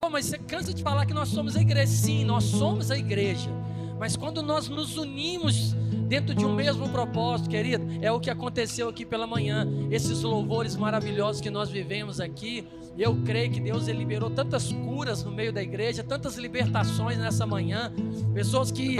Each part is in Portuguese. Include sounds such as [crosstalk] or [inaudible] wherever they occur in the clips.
Pô, mas você cansa de falar que nós somos a igreja. Sim, nós somos a igreja. Mas quando nós nos unimos dentro de um mesmo propósito, querido, é o que aconteceu aqui pela manhã. Esses louvores maravilhosos que nós vivemos aqui, eu creio que Deus ele liberou tantas curas no meio da igreja, tantas libertações nessa manhã. Pessoas que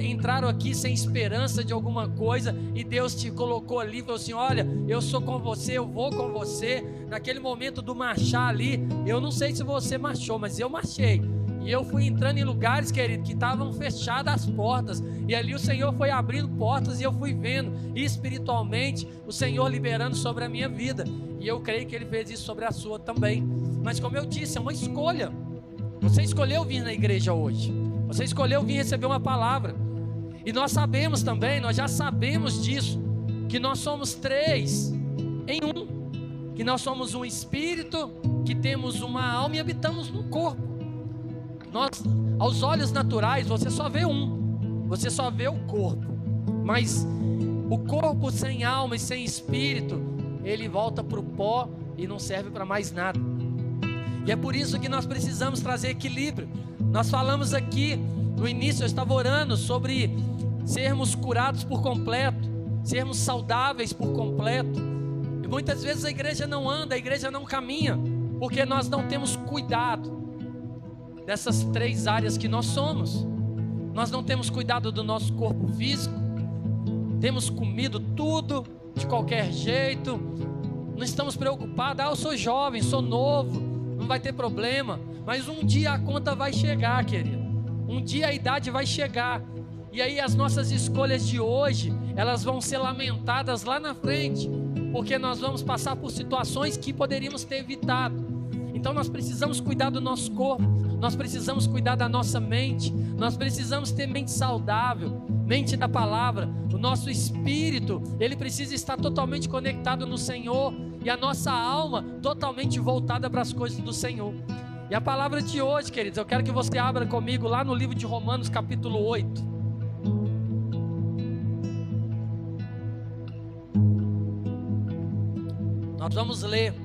entraram aqui sem esperança de alguma coisa e Deus te colocou ali e falou assim: Olha, eu sou com você, eu vou com você. Naquele momento do marchar ali, eu não sei se você marchou, mas eu marchei. E eu fui entrando em lugares, querido, que estavam fechadas as portas. E ali o Senhor foi abrindo portas e eu fui vendo espiritualmente o Senhor liberando sobre a minha vida. E eu creio que Ele fez isso sobre a sua também. Mas como eu disse, é uma escolha. Você escolheu vir na igreja hoje. Você escolheu vir receber uma palavra. E nós sabemos também, nós já sabemos disso, que nós somos três em um. Que nós somos um espírito, que temos uma alma e habitamos num corpo. Nós, aos olhos naturais, você só vê um, você só vê o corpo, mas o corpo sem alma e sem espírito, ele volta para o pó e não serve para mais nada. E é por isso que nós precisamos trazer equilíbrio. Nós falamos aqui no início, eu estava orando sobre sermos curados por completo, sermos saudáveis por completo. E muitas vezes a igreja não anda, a igreja não caminha, porque nós não temos cuidado dessas três áreas que nós somos. Nós não temos cuidado do nosso corpo físico, temos comido tudo de qualquer jeito, não estamos preocupados. Ah, eu sou jovem, sou novo, não vai ter problema. Mas um dia a conta vai chegar, querido. Um dia a idade vai chegar. E aí as nossas escolhas de hoje, elas vão ser lamentadas lá na frente, porque nós vamos passar por situações que poderíamos ter evitado. Então nós precisamos cuidar do nosso corpo, nós precisamos cuidar da nossa mente, nós precisamos ter mente saudável, mente da palavra. O nosso espírito, ele precisa estar totalmente conectado no Senhor e a nossa alma totalmente voltada para as coisas do Senhor. E a palavra de hoje, queridos, eu quero que você abra comigo lá no livro de Romanos, capítulo 8. Nós vamos ler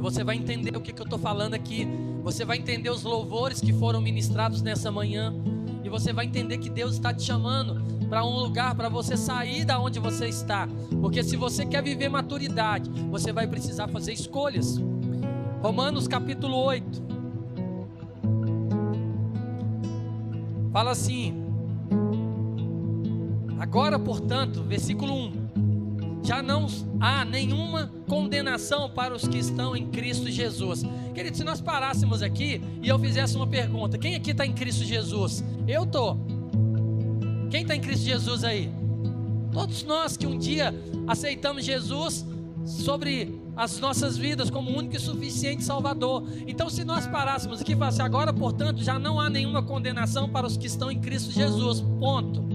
você vai entender o que, que eu estou falando aqui. Você vai entender os louvores que foram ministrados nessa manhã. E você vai entender que Deus está te chamando para um lugar para você sair da onde você está. Porque se você quer viver maturidade, você vai precisar fazer escolhas. Romanos capítulo 8. Fala assim: Agora, portanto, versículo 1 já não há nenhuma condenação para os que estão em Cristo Jesus. Querido, se nós parássemos aqui e eu fizesse uma pergunta: quem aqui está em Cristo Jesus? Eu estou. Quem está em Cristo Jesus aí? Todos nós que um dia aceitamos Jesus sobre as nossas vidas como único e suficiente Salvador. Então, se nós parássemos aqui e falasse agora, portanto, já não há nenhuma condenação para os que estão em Cristo Jesus. Ponto.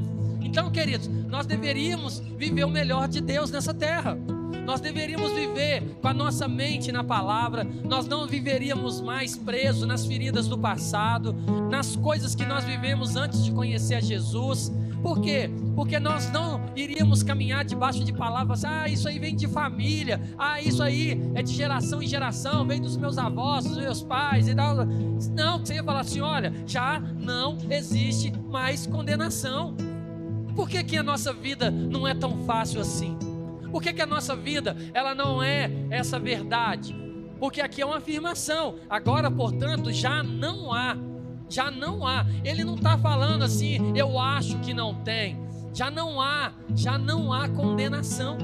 Então, queridos, nós deveríamos viver o melhor de Deus nessa terra. Nós deveríamos viver com a nossa mente na palavra, nós não viveríamos mais presos nas feridas do passado, nas coisas que nós vivemos antes de conhecer a Jesus. Por quê? Porque nós não iríamos caminhar debaixo de palavras, ah, isso aí vem de família, ah, isso aí é de geração em geração, vem dos meus avós, dos meus pais e tal. Não, você ia falar assim: olha, já não existe mais condenação. Por que, que a nossa vida não é tão fácil assim? Por que, que a nossa vida ela não é essa verdade? Porque aqui é uma afirmação. Agora, portanto, já não há. Já não há. Ele não está falando assim, eu acho que não tem. Já não há, já não há condenação.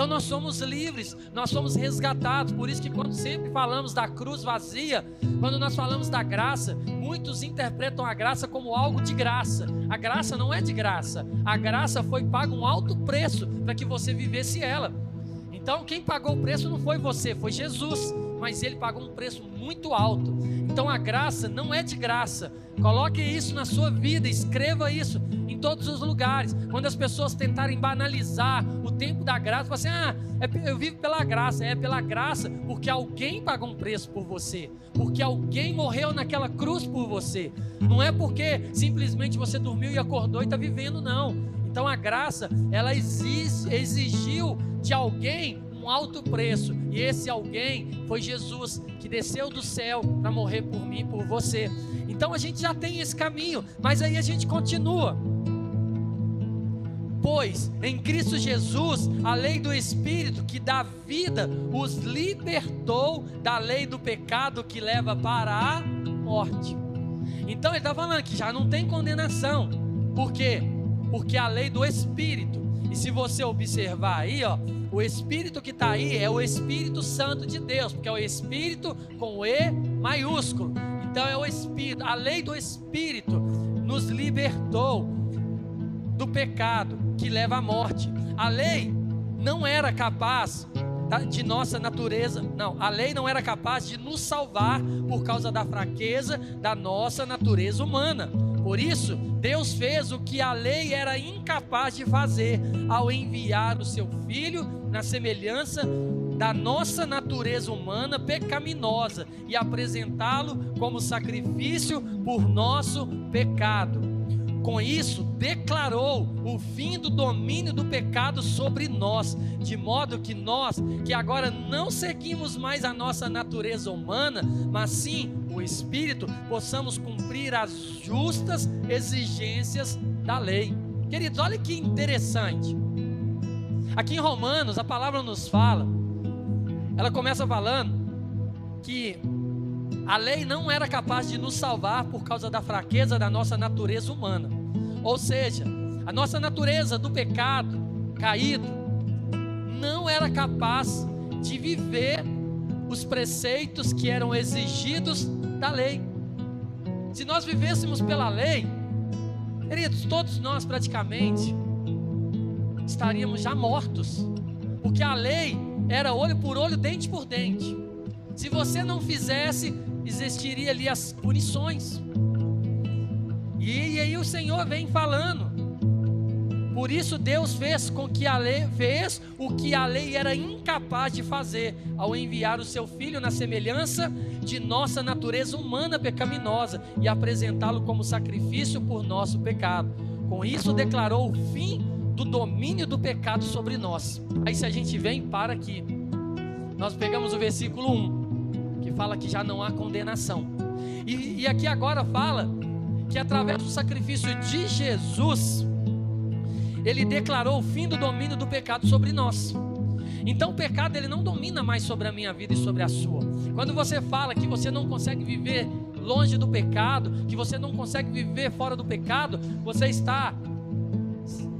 Então nós somos livres, nós somos resgatados. Por isso que quando sempre falamos da cruz vazia, quando nós falamos da graça, muitos interpretam a graça como algo de graça. A graça não é de graça. A graça foi paga um alto preço para que você vivesse ela. Então quem pagou o preço não foi você, foi Jesus mas ele pagou um preço muito alto. Então a graça não é de graça. Coloque isso na sua vida, escreva isso todos os lugares. Quando as pessoas tentarem banalizar o tempo da graça, assim: ah, é, eu vivo pela graça. É pela graça porque alguém pagou um preço por você, porque alguém morreu naquela cruz por você. Não é porque simplesmente você dormiu e acordou e está vivendo, não. Então a graça, ela exigiu de alguém um alto preço. E esse alguém foi Jesus, que desceu do céu para morrer por mim, por você. Então a gente já tem esse caminho, mas aí a gente continua. Pois em Cristo Jesus, a lei do Espírito que dá vida os libertou da lei do pecado que leva para a morte. Então ele está falando que já não tem condenação. Por quê? Porque a lei do Espírito. E se você observar aí, ó, o Espírito que está aí é o Espírito Santo de Deus, porque é o Espírito com E maiúsculo. Então é o Espírito, a lei do Espírito nos libertou do pecado que leva à morte. A lei não era capaz de nossa natureza, não, a lei não era capaz de nos salvar por causa da fraqueza da nossa natureza humana. Por isso, Deus fez o que a lei era incapaz de fazer ao enviar o seu filho na semelhança da nossa natureza humana pecaminosa e apresentá-lo como sacrifício por nosso pecado. Com isso, declarou o fim do domínio do pecado sobre nós, de modo que nós, que agora não seguimos mais a nossa natureza humana, mas sim o Espírito, possamos cumprir as justas exigências da lei. Queridos, olha que interessante. Aqui em Romanos, a palavra nos fala, ela começa falando que a lei não era capaz de nos salvar por causa da fraqueza da nossa natureza humana. Ou seja, a nossa natureza do pecado caído não era capaz de viver os preceitos que eram exigidos da lei. Se nós vivêssemos pela lei, queridos, todos nós praticamente estaríamos já mortos, porque a lei era olho por olho, dente por dente. Se você não fizesse, existiria ali as punições. E, e aí o Senhor vem falando. Por isso Deus fez com que a lei fez o que a lei era incapaz de fazer ao enviar o seu filho na semelhança de nossa natureza humana pecaminosa e apresentá-lo como sacrifício por nosso pecado. Com isso declarou o fim do domínio do pecado sobre nós. Aí se a gente vem para aqui, nós pegamos o versículo 1, que fala que já não há condenação. E, e aqui agora fala que através do sacrifício de Jesus, ele declarou o fim do domínio do pecado sobre nós. Então o pecado ele não domina mais sobre a minha vida e sobre a sua. Quando você fala que você não consegue viver longe do pecado, que você não consegue viver fora do pecado, você está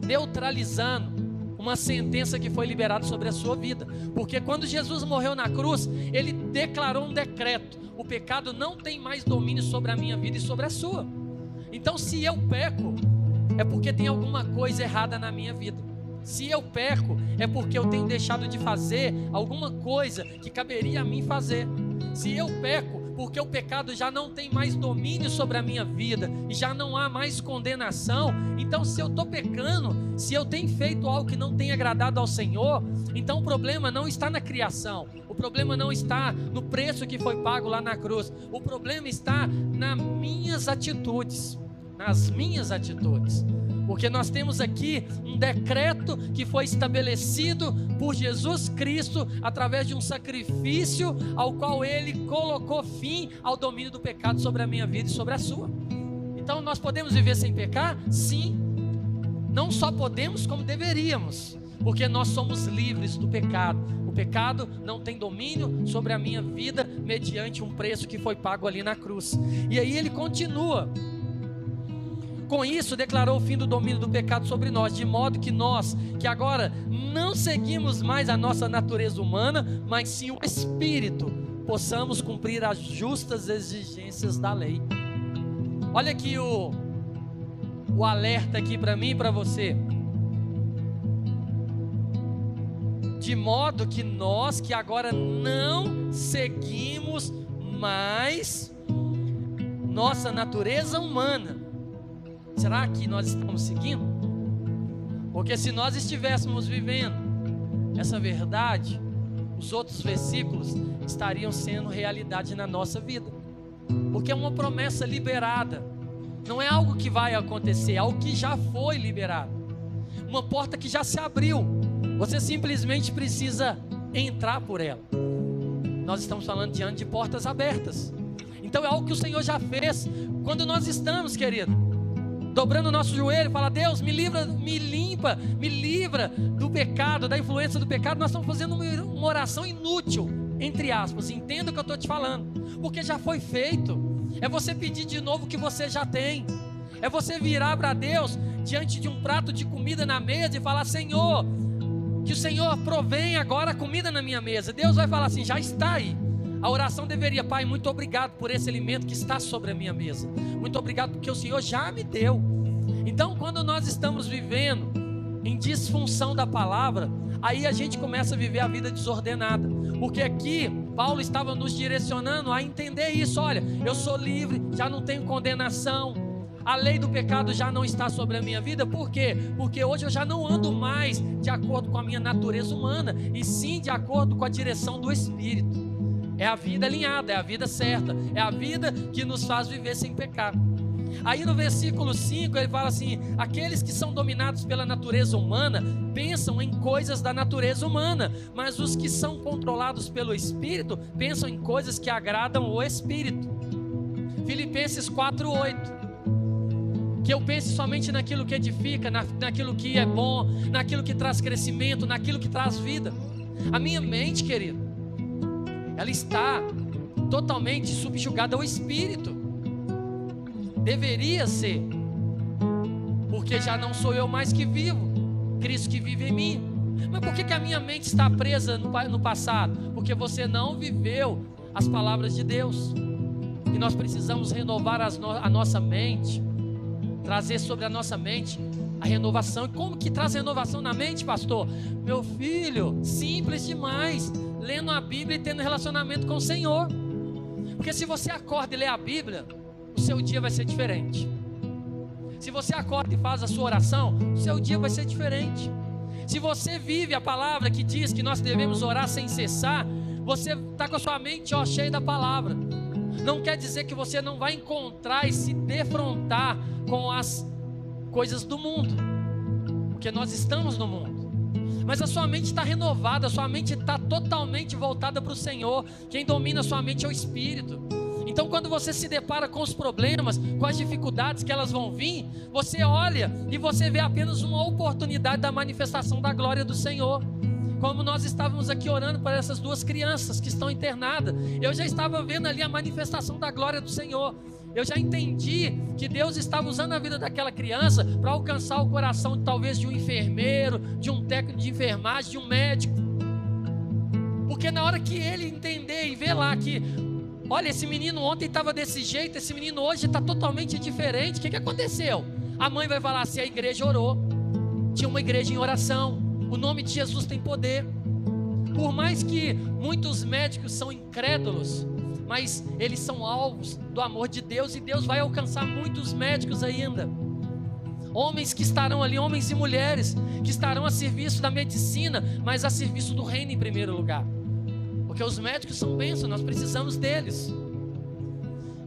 neutralizando uma sentença que foi liberada sobre a sua vida. Porque quando Jesus morreu na cruz, ele declarou um decreto: o pecado não tem mais domínio sobre a minha vida e sobre a sua. Então, se eu peco, é porque tem alguma coisa errada na minha vida. Se eu peco, é porque eu tenho deixado de fazer alguma coisa que caberia a mim fazer. Se eu peco, porque o pecado já não tem mais domínio sobre a minha vida e já não há mais condenação. Então, se eu estou pecando, se eu tenho feito algo que não tem agradado ao Senhor, então o problema não está na criação, o problema não está no preço que foi pago lá na cruz, o problema está nas minhas atitudes, nas minhas atitudes porque nós temos aqui um decreto que foi estabelecido por Jesus Cristo através de um sacrifício ao qual ele colocou fim ao domínio do pecado sobre a minha vida e sobre a sua. Então nós podemos viver sem pecar? Sim. Não só podemos, como deveríamos, porque nós somos livres do pecado. O pecado não tem domínio sobre a minha vida mediante um preço que foi pago ali na cruz. E aí ele continua com isso, declarou o fim do domínio do pecado sobre nós, de modo que nós, que agora não seguimos mais a nossa natureza humana, mas sim o Espírito, possamos cumprir as justas exigências da lei. Olha aqui o, o alerta aqui para mim e para você. De modo que nós que agora não seguimos mais nossa natureza humana, Será que nós estamos seguindo? Porque se nós estivéssemos vivendo essa verdade, os outros versículos estariam sendo realidade na nossa vida. Porque é uma promessa liberada. Não é algo que vai acontecer, é algo que já foi liberado. Uma porta que já se abriu. Você simplesmente precisa entrar por ela. Nós estamos falando diante de portas abertas. Então é algo que o Senhor já fez. Quando nós estamos, querido, dobrando o nosso joelho, fala: Deus, me livra, me limpa, me livra do pecado, da influência do pecado. Nós estamos fazendo uma oração inútil, entre aspas. Entenda o que eu estou te falando, porque já foi feito. É você pedir de novo o que você já tem. É você virar para Deus diante de um prato de comida na mesa e falar: Senhor, que o Senhor provém agora a comida na minha mesa. Deus vai falar assim: já está aí. A oração deveria, Pai, muito obrigado por esse alimento que está sobre a minha mesa. Muito obrigado porque o Senhor já me deu. Então, quando nós estamos vivendo em disfunção da palavra, aí a gente começa a viver a vida desordenada. Porque aqui Paulo estava nos direcionando a entender isso. Olha, eu sou livre, já não tenho condenação a lei do pecado já não está sobre a minha vida, por quê? Porque hoje eu já não ando mais de acordo com a minha natureza humana, e sim de acordo com a direção do Espírito. É a vida alinhada, é a vida certa, é a vida que nos faz viver sem pecar. Aí no versículo 5 ele fala assim: aqueles que são dominados pela natureza humana pensam em coisas da natureza humana, mas os que são controlados pelo Espírito pensam em coisas que agradam o Espírito. Filipenses 4:8 que eu pense somente naquilo que edifica, na, naquilo que é bom, naquilo que traz crescimento, naquilo que traz vida. A minha mente, querido, ela está totalmente subjugada ao espírito. Deveria ser, porque já não sou eu mais que vivo, Cristo que vive em mim. Mas por que, que a minha mente está presa no, no passado? Porque você não viveu as palavras de Deus. E nós precisamos renovar no, a nossa mente trazer sobre a nossa mente a renovação. E como que traz renovação na mente, pastor? Meu filho, simples demais. Lendo a Bíblia e tendo relacionamento com o Senhor. Porque se você acorda e lê a Bíblia, o seu dia vai ser diferente. Se você acorda e faz a sua oração, o seu dia vai ser diferente. Se você vive a palavra que diz que nós devemos orar sem cessar, você está com a sua mente ó, cheia da palavra não quer dizer que você não vai encontrar e se defrontar com as coisas do mundo, porque nós estamos no mundo. Mas a sua mente está renovada, a sua mente está totalmente voltada para o Senhor. Quem domina a sua mente é o Espírito. Então, quando você se depara com os problemas, com as dificuldades que elas vão vir, você olha e você vê apenas uma oportunidade da manifestação da glória do Senhor como nós estávamos aqui orando para essas duas crianças que estão internadas, eu já estava vendo ali a manifestação da glória do Senhor. Eu já entendi que Deus estava usando a vida daquela criança para alcançar o coração talvez de um enfermeiro, de um técnico de enfermagem, de um médico. Porque na hora que ele entender e ver lá que, olha, esse menino ontem estava desse jeito, esse menino hoje está totalmente diferente, o que, que aconteceu? A mãe vai falar assim: a igreja orou, tinha uma igreja em oração. O nome de Jesus tem poder. Por mais que muitos médicos são incrédulos, mas eles são alvos do amor de Deus e Deus vai alcançar muitos médicos ainda. Homens que estarão ali, homens e mulheres, que estarão a serviço da medicina, mas a serviço do reino em primeiro lugar. Porque os médicos são bênçãos, nós precisamos deles.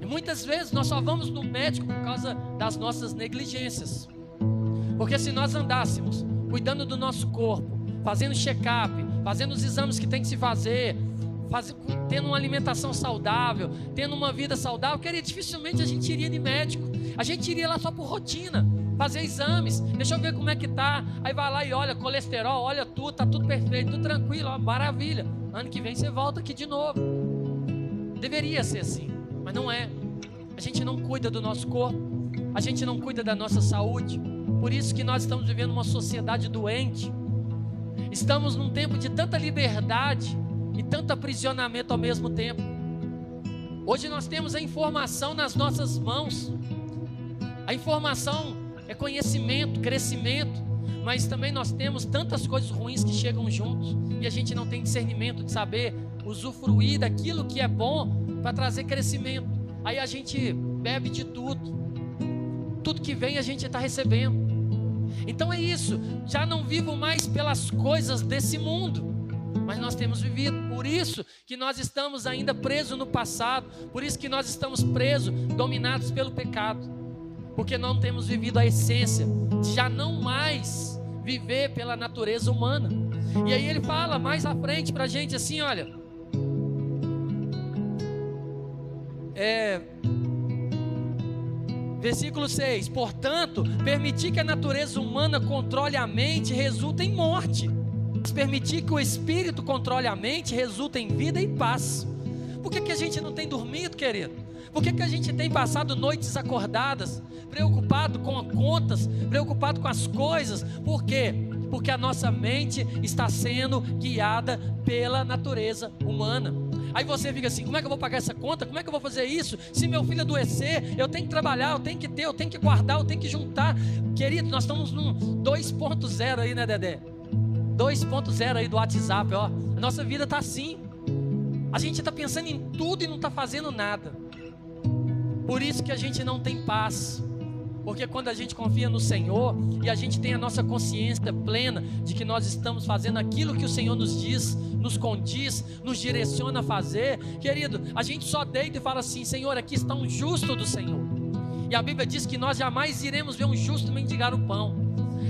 E muitas vezes nós só vamos no médico por causa das nossas negligências. Porque se nós andássemos cuidando do nosso corpo, fazendo check-up, fazendo os exames que tem que se fazer, tendo uma alimentação saudável, tendo uma vida saudável, querido, dificilmente a gente iria de médico. A gente iria lá só por rotina, fazer exames, deixa eu ver como é que tá. Aí vai lá e olha, colesterol, olha tudo, tá tudo perfeito, tudo tranquilo, ó, maravilha. Ano que vem você volta aqui de novo. Deveria ser assim, mas não é. A gente não cuida do nosso corpo, a gente não cuida da nossa saúde. Por isso que nós estamos vivendo uma sociedade doente. Estamos num tempo de tanta liberdade e tanto aprisionamento ao mesmo tempo. Hoje nós temos a informação nas nossas mãos. A informação é conhecimento, crescimento, mas também nós temos tantas coisas ruins que chegam juntos e a gente não tem discernimento de saber usufruir daquilo que é bom para trazer crescimento. Aí a gente bebe de tudo. Tudo que vem a gente está recebendo. Então é isso. Já não vivo mais pelas coisas desse mundo. Mas nós temos vivido, por isso que nós estamos ainda presos no passado, por isso que nós estamos presos, dominados pelo pecado, porque não temos vivido a essência de já não mais viver pela natureza humana. E aí ele fala mais à frente para a gente assim: olha. É, versículo 6: Portanto, permitir que a natureza humana controle a mente resulta em morte. Permitir que o espírito controle a mente resulta em vida e paz. Por que, que a gente não tem dormido, querido? Por que, que a gente tem passado noites acordadas, preocupado com as contas, preocupado com as coisas? Por quê? Porque a nossa mente está sendo guiada pela natureza humana. Aí você fica assim: como é que eu vou pagar essa conta? Como é que eu vou fazer isso? Se meu filho adoecer, eu tenho que trabalhar, eu tenho que ter, eu tenho que guardar, eu tenho que juntar. Querido, nós estamos num 2.0 aí, né, Dedé? 2.0 aí do WhatsApp, ó. A nossa vida está assim. A gente está pensando em tudo e não está fazendo nada. Por isso que a gente não tem paz. Porque quando a gente confia no Senhor e a gente tem a nossa consciência plena de que nós estamos fazendo aquilo que o Senhor nos diz, nos condiz, nos direciona a fazer, querido, a gente só deita e fala assim: Senhor, aqui está um justo do Senhor. E a Bíblia diz que nós jamais iremos ver um justo mendigar o pão.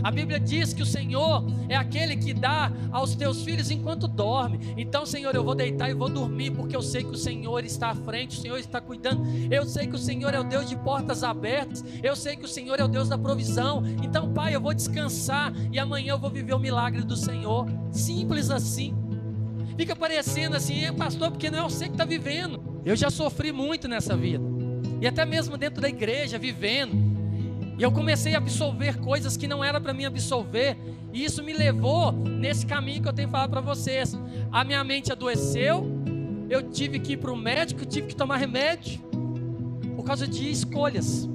A Bíblia diz que o Senhor é aquele que dá aos teus filhos enquanto dorme. Então, Senhor, eu vou deitar e vou dormir, porque eu sei que o Senhor está à frente, o Senhor está cuidando. Eu sei que o Senhor é o Deus de portas abertas. Eu sei que o Senhor é o Deus da provisão. Então, Pai, eu vou descansar e amanhã eu vou viver o milagre do Senhor. Simples assim. Fica parecendo assim, pastor, porque não é você que está vivendo. Eu já sofri muito nessa vida. E até mesmo dentro da igreja, vivendo. E eu comecei a absorver coisas que não era para mim absorver. E isso me levou nesse caminho que eu tenho falado para vocês. A minha mente adoeceu. Eu tive que ir para o médico, tive que tomar remédio. Por causa de escolhas.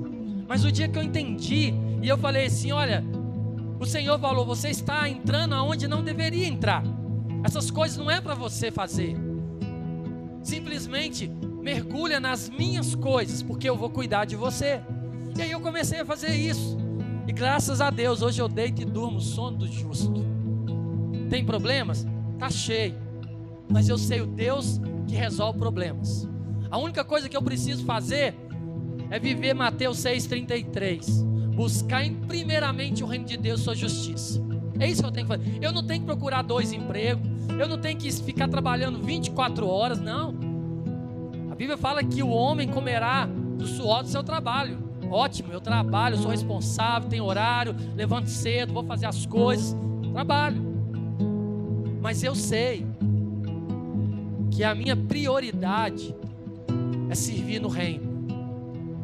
Mas o dia que eu entendi, e eu falei assim: olha, o Senhor falou, você está entrando aonde não deveria entrar. Essas coisas não é para você fazer. Simplesmente mergulha nas minhas coisas, porque eu vou cuidar de você. E aí eu comecei a fazer isso. E graças a Deus, hoje eu deito e durmo sono do justo. Tem problemas? Tá cheio. Mas eu sei o Deus que resolve problemas. A única coisa que eu preciso fazer é viver Mateus 6,33. Buscar primeiramente o reino de Deus, sua justiça. É isso que eu tenho que fazer. Eu não tenho que procurar dois empregos. Eu não tenho que ficar trabalhando 24 horas, não. A Bíblia fala que o homem comerá do suor do seu trabalho. Ótimo, eu trabalho, sou responsável, tenho horário, levanto cedo, vou fazer as coisas, trabalho. Mas eu sei que a minha prioridade é servir no reino,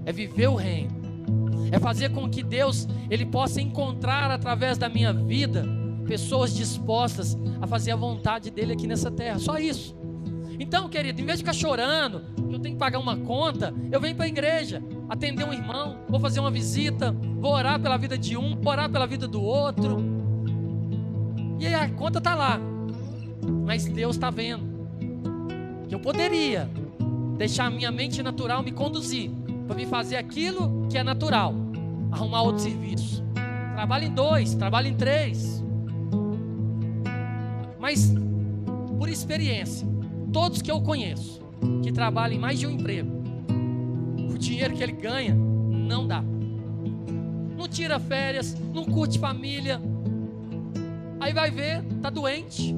é viver o reino, é fazer com que Deus ele possa encontrar através da minha vida pessoas dispostas a fazer a vontade dele aqui nessa terra. Só isso. Então, querido, em vez de ficar chorando, que eu tenho que pagar uma conta, eu venho para a igreja, atender um irmão, vou fazer uma visita, vou orar pela vida de um, orar pela vida do outro. E aí a conta está lá. Mas Deus está vendo. Que eu poderia deixar a minha mente natural me conduzir para me fazer aquilo que é natural, arrumar outro serviço. Trabalho em dois, trabalho em três. Mas por experiência, todos que eu conheço que trabalham em mais de um emprego, o dinheiro que ele ganha não dá. Não tira férias, não curte família. Aí vai ver, tá doente,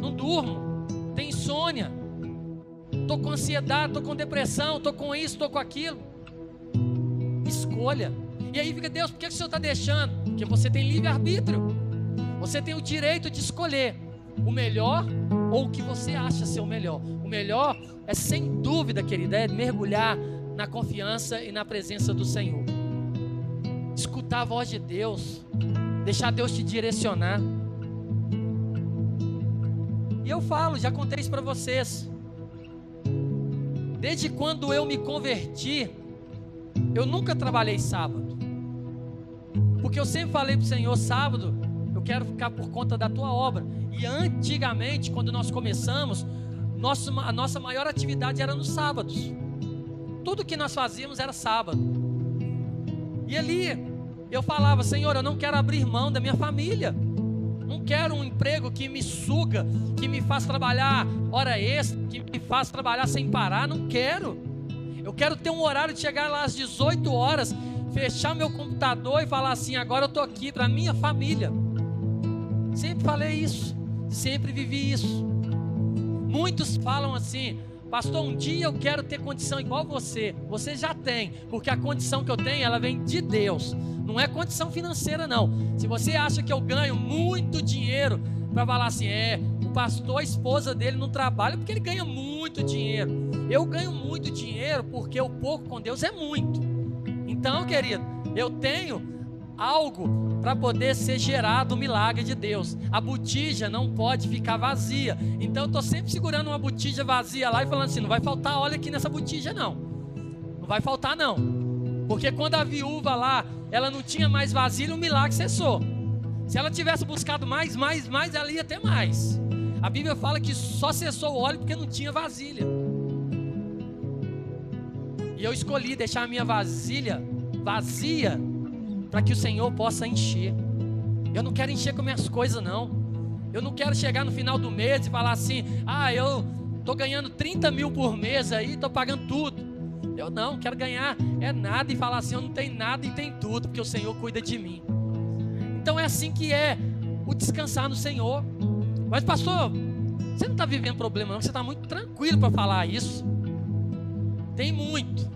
não durmo, tem insônia, tô com ansiedade, tô com depressão, tô com isso, tô com aquilo. Escolha. E aí fica, Deus, por que o Senhor está deixando? Porque você tem livre-arbítrio. Você tem o direito de escolher o melhor ou o que você acha ser o melhor. O melhor é sem dúvida, querida, é mergulhar na confiança e na presença do Senhor. Escutar a voz de Deus, deixar Deus te direcionar. E eu falo, já contei isso para vocês. Desde quando eu me converti, eu nunca trabalhei sábado. Porque eu sempre falei para o Senhor: sábado, eu quero ficar por conta da tua obra. E antigamente, quando nós começamos, nosso, a nossa maior atividade era nos sábados tudo que nós fazíamos era sábado. E ali eu falava, Senhor, eu não quero abrir mão da minha família. Não quero um emprego que me suga, que me faz trabalhar hora extra, que me faz trabalhar sem parar. Não quero. Eu quero ter um horário de chegar lá às 18 horas, fechar meu computador e falar assim: agora eu estou aqui para minha família. Sempre falei isso. sempre vivi isso. Muitos falam assim, pastor, um dia eu quero ter condição igual você. Você já tem, porque a condição que eu tenho, ela vem de Deus. Não é condição financeira, não. Se você acha que eu ganho muito dinheiro para falar assim, é, o pastor, a esposa dele não trabalha porque ele ganha muito dinheiro. Eu ganho muito dinheiro porque o pouco com Deus é muito. Então, querido, eu tenho algo para poder ser gerado o milagre de Deus. A botija não pode ficar vazia. Então eu estou sempre segurando uma botija vazia lá e falando assim: não vai faltar óleo aqui nessa botija, não. Não vai faltar, não. Porque quando a viúva lá, ela não tinha mais vasilha, o milagre cessou. Se ela tivesse buscado mais, mais, mais, ela ia ter mais. A Bíblia fala que só cessou o óleo porque não tinha vasilha. E eu escolhi deixar a minha vasilha vazia para que o Senhor possa encher. Eu não quero encher com minhas coisas, não. Eu não quero chegar no final do mês e falar assim: ah, eu estou ganhando 30 mil por mês aí, estou pagando tudo. Eu não, quero ganhar é nada e falar assim: eu não tenho nada e tem tudo, porque o Senhor cuida de mim. Então é assim que é o descansar no Senhor. Mas, pastor, você não está vivendo problema, não, você está muito tranquilo para falar isso. Tem muito.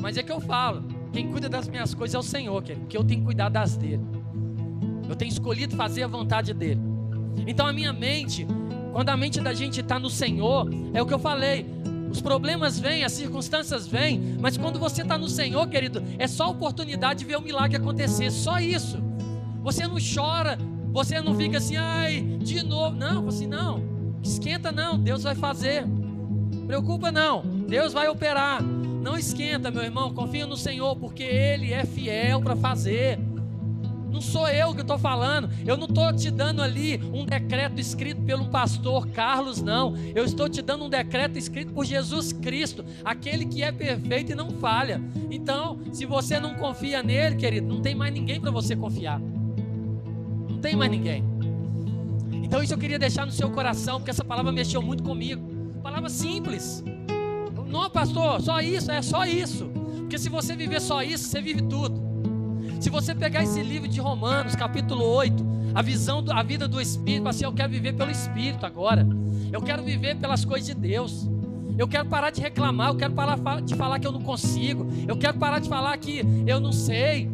Mas é que eu falo: quem cuida das minhas coisas é o Senhor, querido, porque eu tenho que cuidar das dele. Eu tenho escolhido fazer a vontade dele. Então a minha mente, quando a mente da gente está no Senhor, é o que eu falei. Os problemas vêm, as circunstâncias vêm, mas quando você está no Senhor, querido, é só oportunidade de ver o milagre acontecer, só isso. Você não chora, você não fica assim, ai, de novo. Não, assim, não, esquenta não, Deus vai fazer. Preocupa não, Deus vai operar. Não esquenta, meu irmão, confia no Senhor, porque Ele é fiel para fazer. Não sou eu que estou falando. Eu não estou te dando ali um decreto escrito pelo pastor Carlos, não. Eu estou te dando um decreto escrito por Jesus Cristo, aquele que é perfeito e não falha. Então, se você não confia nele, querido, não tem mais ninguém para você confiar. Não tem mais ninguém. Então, isso eu queria deixar no seu coração, porque essa palavra mexeu muito comigo. Palavra simples. Não, pastor, só isso, é só isso. Porque se você viver só isso, você vive tudo. Se você pegar esse livro de Romanos, capítulo 8, a visão, a vida do Espírito, assim, eu quero viver pelo Espírito agora. Eu quero viver pelas coisas de Deus. Eu quero parar de reclamar, eu quero parar de falar que eu não consigo. Eu quero parar de falar que eu não sei.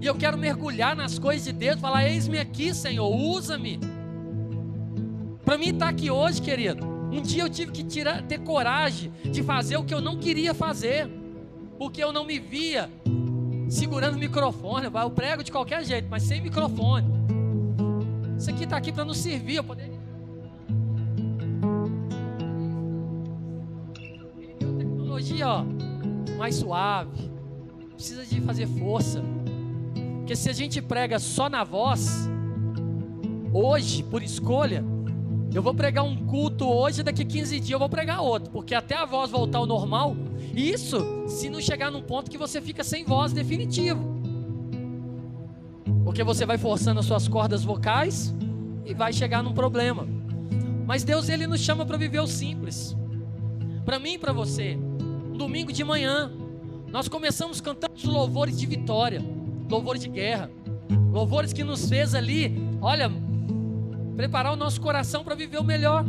E eu quero mergulhar nas coisas de Deus, falar: Eis-me aqui, Senhor, usa-me. Para mim estar tá aqui hoje, querido, um dia eu tive que tirar, ter coragem de fazer o que eu não queria fazer, porque eu não me via segurando o microfone. Eu prego de qualquer jeito, mas sem microfone. Isso aqui está aqui para nos servir. Eu poderia. Ele deu tecnologia ó, mais suave. Precisa de fazer força. Porque se a gente prega só na voz, hoje, por escolha, eu vou pregar um culto hoje, daqui 15 dias eu vou pregar outro, porque até a voz voltar ao normal, isso se não chegar num ponto que você fica sem voz definitivo. Porque você vai forçando as suas cordas vocais e vai chegar num problema. Mas Deus ele nos chama para viver o simples. Para mim e para você. Um domingo de manhã, nós começamos cantando os louvores de vitória, louvores de guerra, louvores que nos fez ali, olha, preparar o nosso coração para viver o melhor.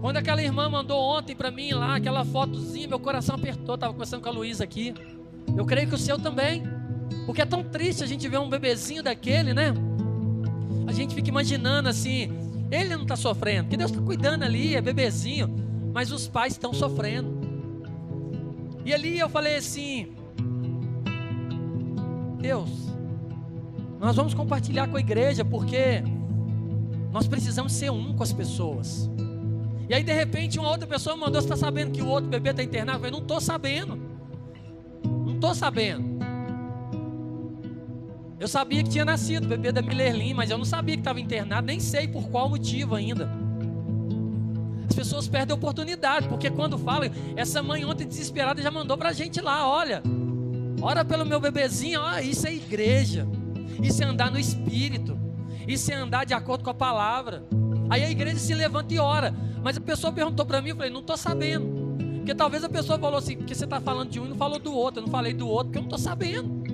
Quando aquela irmã mandou ontem para mim lá aquela fotozinha, meu coração apertou. Estava conversando com a Luísa aqui. Eu creio que o seu também. Porque é tão triste a gente ver um bebezinho daquele, né? A gente fica imaginando assim, ele não está sofrendo, porque Deus está cuidando ali, é bebezinho, mas os pais estão sofrendo. E ali eu falei assim: Deus, nós vamos compartilhar com a igreja, porque nós precisamos ser um com as pessoas. E aí, de repente, uma outra pessoa mandou: Você está sabendo que o outro bebê está internado? Eu falei: Não estou sabendo. Não estou sabendo. Eu sabia que tinha nascido o bebê da Millerlin, mas eu não sabia que estava internado, nem sei por qual motivo ainda. As pessoas perdem a oportunidade, porque quando falam, essa mãe ontem desesperada já mandou para a gente lá: olha, ora pelo meu bebezinho, ó, isso é igreja, isso é andar no espírito. Isso é andar de acordo com a palavra. Aí a igreja se levanta e ora. Mas a pessoa perguntou para mim, eu falei, não estou sabendo. Porque talvez a pessoa falou assim, porque você está falando de um e não falou do outro. Eu não falei do outro porque eu não estou sabendo.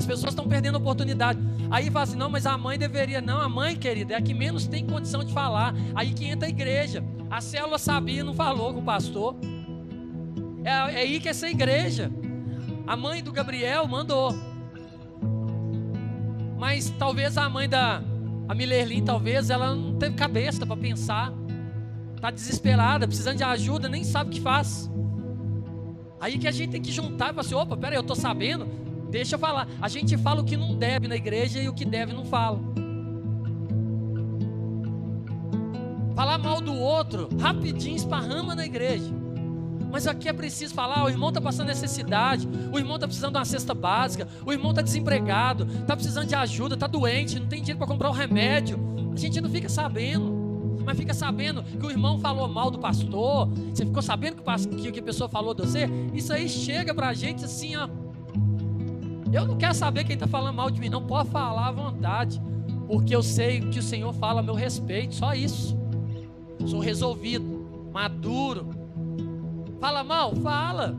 As pessoas estão perdendo oportunidade. Aí fala assim: não, mas a mãe deveria. Não, a mãe, querida, é a que menos tem condição de falar. Aí que entra a igreja. A célula sabia, não falou com o pastor. É, é aí que essa igreja. A mãe do Gabriel mandou. Mas talvez a mãe da a Millerlin, talvez ela não teve cabeça para pensar. Está desesperada, precisando de ajuda, nem sabe o que faz. Aí que a gente tem que juntar e falar assim: opa, peraí, eu estou sabendo, deixa eu falar. A gente fala o que não deve na igreja e o que deve não fala. Falar mal do outro, rapidinho esparrama na igreja. Mas aqui é preciso falar: o irmão está passando necessidade, o irmão está precisando de uma cesta básica, o irmão está desempregado, está precisando de ajuda, está doente, não tem dinheiro para comprar o remédio. A gente não fica sabendo, mas fica sabendo que o irmão falou mal do pastor. Você ficou sabendo que, que a pessoa falou de você? Isso aí chega para a gente assim, ó. Eu não quero saber quem está falando mal de mim, não. Pode falar à vontade, porque eu sei que o Senhor fala a meu respeito, só isso. Sou resolvido, maduro, Fala mal? Fala.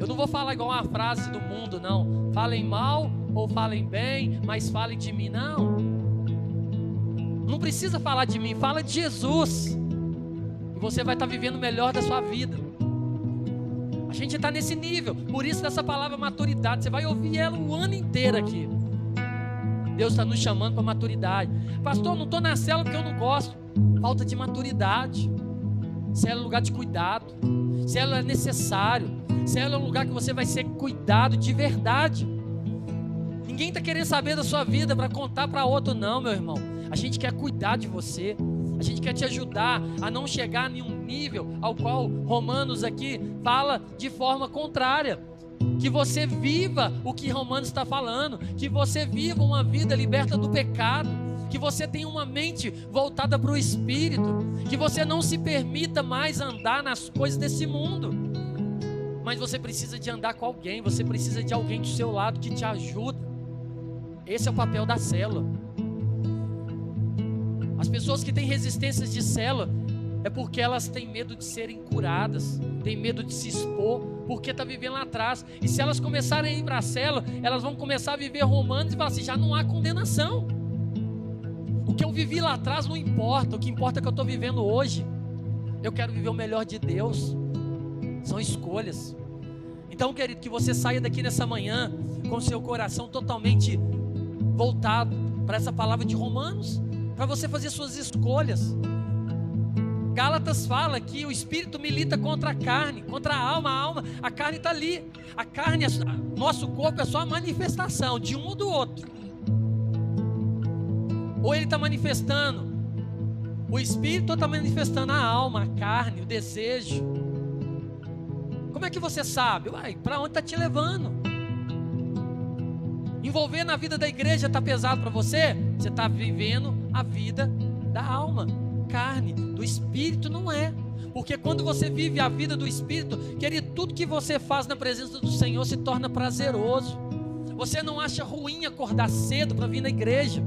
Eu não vou falar igual uma frase do mundo, não. Falem mal ou falem bem, mas falem de mim, não. Não precisa falar de mim, fala de Jesus. E você vai estar vivendo o melhor da sua vida. A gente está nesse nível, por isso dessa palavra maturidade. Você vai ouvir ela o ano inteiro aqui. Deus está nos chamando para maturidade. Pastor, não estou na cela porque eu não gosto. Falta de maturidade. Célula é lugar de cuidado. Célula é necessário. Célula é um lugar que você vai ser cuidado de verdade. Ninguém está querendo saber da sua vida para contar para outro, não, meu irmão. A gente quer cuidar de você. A gente quer te ajudar a não chegar em um nível ao qual Romanos aqui fala de forma contrária. Que você viva o que Romanos está falando. Que você viva uma vida liberta do pecado que você tenha uma mente voltada para o espírito, que você não se permita mais andar nas coisas desse mundo. Mas você precisa de andar com alguém, você precisa de alguém do seu lado que te ajuda. Esse é o papel da célula. As pessoas que têm resistências de célula é porque elas têm medo de serem curadas, têm medo de se expor, porque está vivendo lá atrás. E se elas começarem a ir para a célula, elas vão começar a viver romanos e falar assim: já não há condenação. O que eu vivi lá atrás não importa, o que importa é que eu estou vivendo hoje. Eu quero viver o melhor de Deus. São escolhas. Então, querido, que você saia daqui nessa manhã com seu coração totalmente voltado para essa palavra de Romanos, para você fazer suas escolhas. Gálatas fala que o espírito milita contra a carne, contra a alma, a alma, a carne está ali. A carne, nosso corpo é só a manifestação de um ou do outro. Ou ele está manifestando o espírito ou está manifestando a alma, a carne, o desejo. Como é que você sabe? Para onde está te levando? Envolver na vida da igreja está pesado para você? Você está vivendo a vida da alma, carne, do espírito não é. Porque quando você vive a vida do espírito, querido, tudo que você faz na presença do Senhor se torna prazeroso. Você não acha ruim acordar cedo para vir na igreja.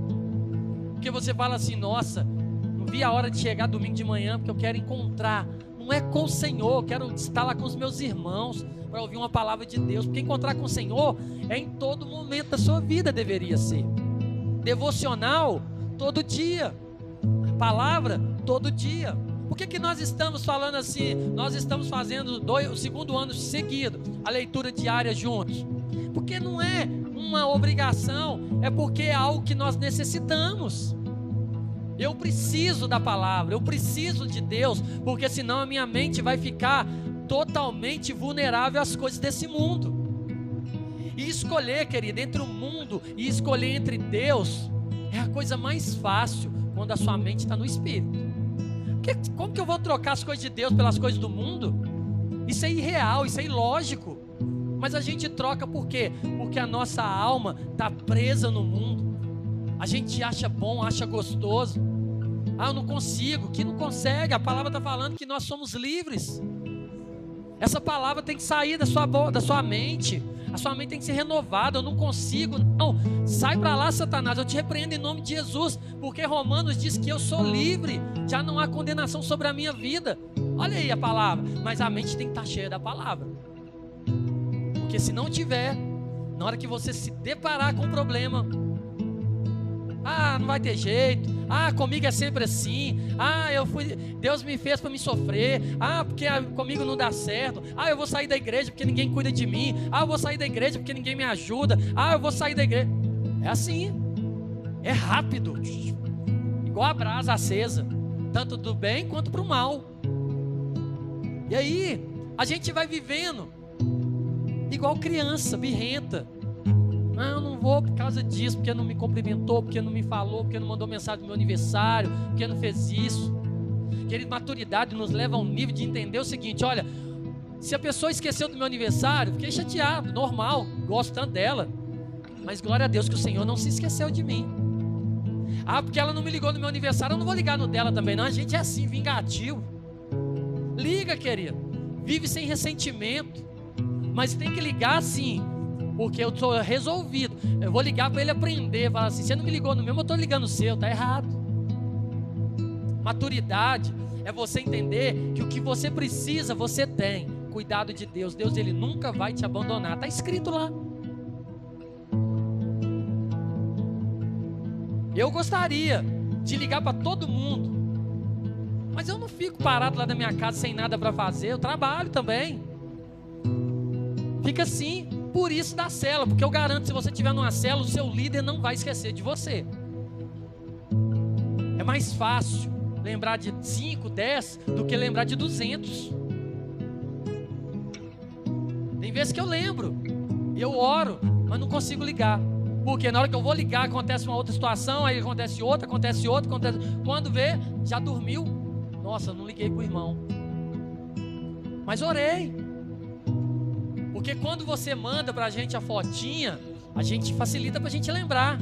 Porque você fala assim, nossa, não vi a hora de chegar domingo de manhã, porque eu quero encontrar. Não é com o Senhor, eu quero estar lá com os meus irmãos para ouvir uma palavra de Deus. Porque encontrar com o Senhor é em todo momento da sua vida, deveria ser. Devocional, todo dia. Palavra, todo dia. Por que, que nós estamos falando assim? Nós estamos fazendo dois, o segundo ano seguido a leitura diária juntos. Porque não é uma obrigação, é porque é algo que nós necessitamos. Eu preciso da palavra, eu preciso de Deus, porque senão a minha mente vai ficar totalmente vulnerável às coisas desse mundo. E escolher, querido, entre o mundo e escolher entre Deus é a coisa mais fácil quando a sua mente está no Espírito. Porque como que eu vou trocar as coisas de Deus pelas coisas do mundo? Isso é irreal, isso é ilógico. Mas a gente troca por quê? Porque a nossa alma está presa no mundo. A gente acha bom, acha gostoso. Ah, eu não consigo. Que não consegue. A palavra está falando que nós somos livres. Essa palavra tem que sair da sua, da sua mente. A sua mente tem que ser renovada. Eu não consigo. Não. Sai para lá, Satanás. Eu te repreendo em nome de Jesus. Porque Romanos diz que eu sou livre. Já não há condenação sobre a minha vida. Olha aí a palavra. Mas a mente tem que estar tá cheia da palavra. Porque se não tiver, Na hora que você se deparar com um problema, ah, não vai ter jeito. Ah, comigo é sempre assim. Ah, eu fui, Deus me fez para me sofrer. Ah, porque comigo não dá certo. Ah, eu vou sair da igreja porque ninguém cuida de mim. Ah, eu vou sair da igreja porque ninguém me ajuda. Ah, eu vou sair da igreja. É assim. É rápido. Igual a brasa acesa, tanto do bem quanto para o mal. E aí, a gente vai vivendo igual criança, birrenta. Não, eu não vou por causa disso, porque não me cumprimentou, porque não me falou, porque não mandou mensagem no meu aniversário, porque não fez isso. Querido, maturidade nos leva a um nível de entender o seguinte: olha, se a pessoa esqueceu do meu aniversário, fiquei chateado, normal, gosto tanto dela. Mas glória a Deus que o Senhor não se esqueceu de mim. Ah, porque ela não me ligou no meu aniversário, eu não vou ligar no dela também, não. A gente é assim, vingativo. Liga, querido. Vive sem ressentimento. Mas tem que ligar assim porque eu estou resolvido. Eu vou ligar para ele aprender, falar assim: você não me ligou no meu, eu estou ligando no seu, tá errado. Maturidade é você entender que o que você precisa, você tem. Cuidado de Deus. Deus ele nunca vai te abandonar. Está escrito lá. Eu gostaria de ligar para todo mundo. Mas eu não fico parado lá na minha casa sem nada para fazer. Eu trabalho também. Fica assim por isso da cela, porque eu garanto, se você estiver numa cela, o seu líder não vai esquecer de você. É mais fácil lembrar de 5, 10 do que lembrar de 200. Tem vezes que eu lembro, eu oro, mas não consigo ligar. Porque na hora que eu vou ligar, acontece uma outra situação, aí acontece outra, acontece outra, acontece. Quando vê, já dormiu. Nossa, não liguei para o irmão. Mas orei. Porque quando você manda para a gente a fotinha, a gente facilita para a gente lembrar.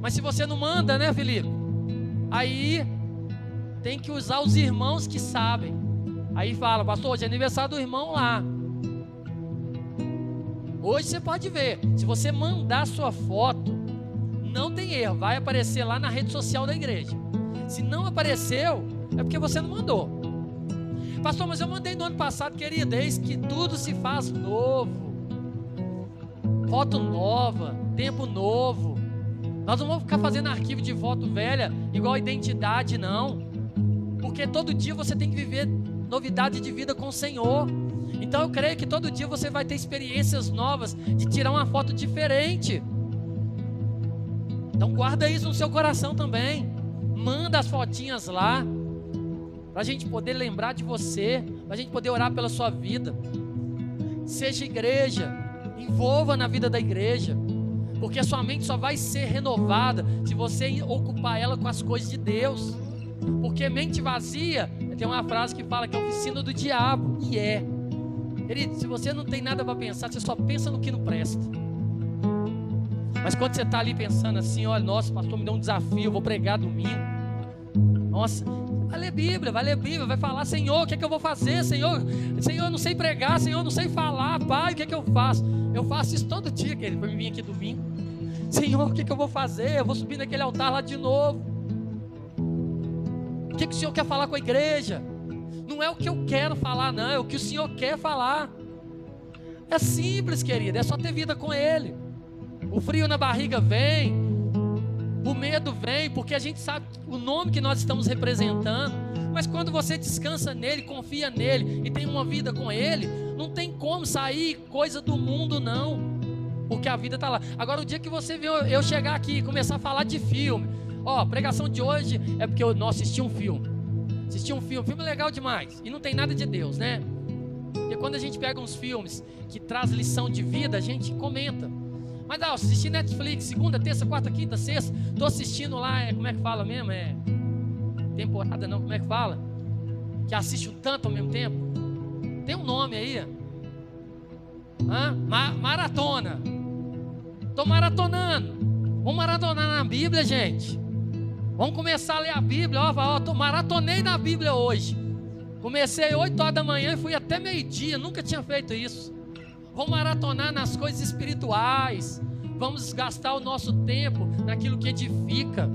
Mas se você não manda, né, Felipe? Aí tem que usar os irmãos que sabem. Aí fala, pastor, hoje é aniversário do irmão lá. Hoje você pode ver, se você mandar sua foto, não tem erro, vai aparecer lá na rede social da igreja. Se não apareceu, é porque você não mandou. Pastor, mas eu mandei no ano passado, querida, eis que tudo se faz novo. Foto nova, tempo novo. Nós não vamos ficar fazendo arquivo de foto velha, igual identidade, não. Porque todo dia você tem que viver novidade de vida com o Senhor. Então eu creio que todo dia você vai ter experiências novas de tirar uma foto diferente. Então guarda isso no seu coração também. Manda as fotinhas lá para a gente poder lembrar de você, para a gente poder orar pela sua vida. Seja igreja, envolva na vida da igreja, porque a sua mente só vai ser renovada se você ocupar ela com as coisas de Deus. Porque mente vazia, tem uma frase que fala que é oficina do diabo, e é. Querido, se você não tem nada para pensar, você só pensa no que não presta. Mas quando você está ali pensando assim, olha, nossa, pastor me deu um desafio, vou pregar domingo. Nossa, ler Bíblia, vai ler Bíblia, vai falar, Senhor, o que é que eu vou fazer? Senhor, Senhor, eu não sei pregar, Senhor, eu não sei falar, Pai, o que é que eu faço? Eu faço isso todo dia, querido, para vir aqui domingo. Senhor, o que é que eu vou fazer? Eu vou subir naquele altar lá de novo. O que, é que o Senhor quer falar com a igreja? Não é o que eu quero falar, não, é o que o Senhor quer falar. É simples, querido, é só ter vida com Ele. O frio na barriga vem, o medo vem porque a gente sabe o nome que nós estamos representando. Mas quando você descansa nele, confia nele e tem uma vida com ele, não tem como sair coisa do mundo, não. Porque a vida está lá. Agora, o dia que você vê eu chegar aqui e começar a falar de filme, ó, pregação de hoje é porque eu não assisti um filme. Assisti um filme, filme legal demais. E não tem nada de Deus, né? Porque quando a gente pega uns filmes que traz lição de vida, a gente comenta. Mas ah, assisti Netflix, segunda, terça, quarta, quinta, sexta. Tô assistindo lá, é, como é que fala mesmo? É temporada não, como é que fala? Que assiste um tanto ao mesmo tempo. Tem um nome aí. Hã? Ma maratona. Tô maratonando. Vamos maratonar na Bíblia, gente. Vamos começar a ler a Bíblia. Ó, ó, tô maratonei na Bíblia hoje. Comecei 8 horas da manhã e fui até meio-dia. Nunca tinha feito isso. Vamos maratonar nas coisas espirituais. Vamos gastar o nosso tempo naquilo que edifica.